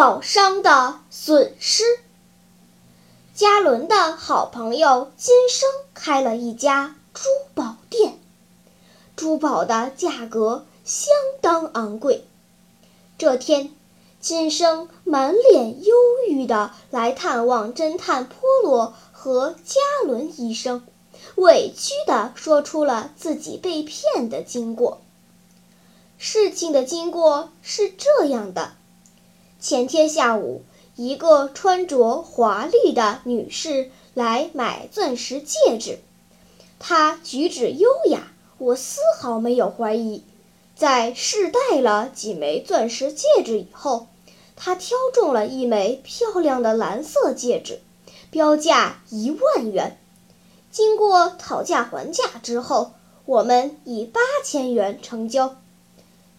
宝商的损失。嘉伦的好朋友金生开了一家珠宝店。珠宝的价格相当昂贵。这天，金生满脸忧郁地来探望侦探波罗和嘉伦医生，委屈地说出了自己被骗的经过。事情的经过是这样的：前天下午，一个穿着华丽的女士来买钻石戒指，她举止优雅。我丝毫没有怀疑，在试戴了几枚钻石戒指以后，他挑中了一枚漂亮的蓝色戒指，标价一万元。经过讨价还价之后，我们以八千元成交。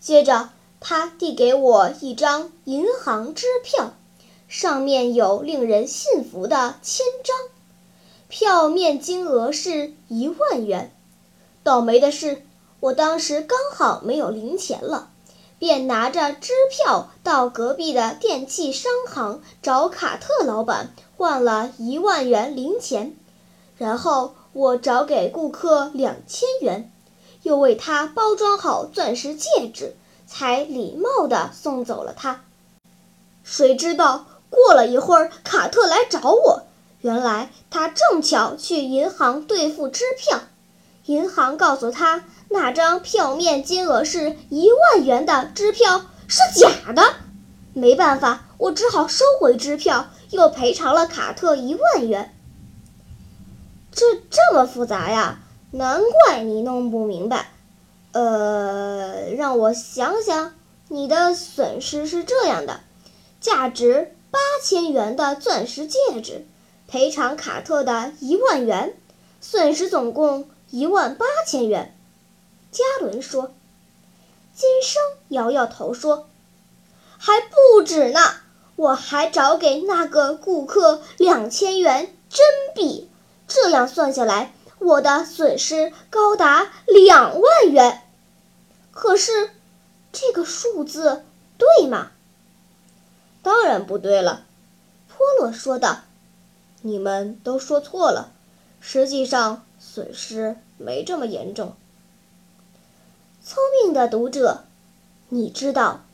接着，他递给我一张银行支票，上面有令人信服的签章，票面金额是一万元。倒霉的是，我当时刚好没有零钱了，便拿着支票到隔壁的电器商行找卡特老板换了一万元零钱，然后我找给顾客两千元，又为他包装好钻石戒指，才礼貌地送走了他。谁知道过了一会儿，卡特来找我，原来他正巧去银行兑付支票。银行告诉他，那张票面金额是一万元的支票是假的。没办法，我只好收回支票，又赔偿了卡特一万元。这这么复杂呀？难怪你弄不明白。呃，让我想想，你的损失是这样的：价值八千元的钻石戒指，赔偿卡特的一万元，损失总共。一万八千元，加伦说。金生摇摇头说：“还不止呢，我还找给那个顾客两千元真币，这样算下来，我的损失高达两万元。可是，这个数字对吗？”“当然不对了。”波洛说道，“你们都说错了，实际上。”损失没这么严重。聪明的读者，你知道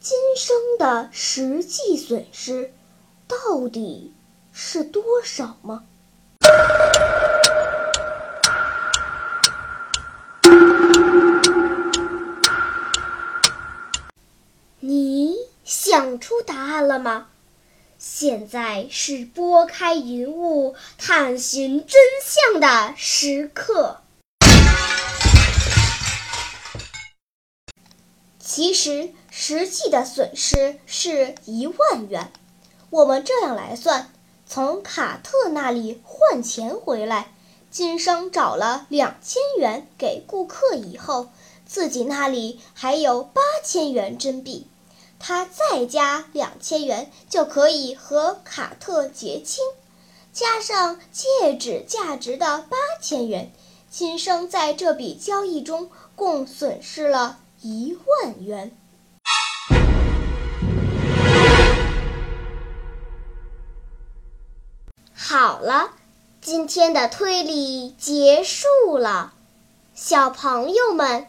今生的实际损失到底是多少吗？出答案了吗？现在是拨开云雾探寻真相的时刻。其实实际的损失是一万元。我们这样来算：从卡特那里换钱回来，金生找了两千元给顾客以后，自己那里还有八千元真币。他再加两千元就可以和卡特结清，加上戒指价值的八千元，金生在这笔交易中共损失了一万元。好了，今天的推理结束了，小朋友们。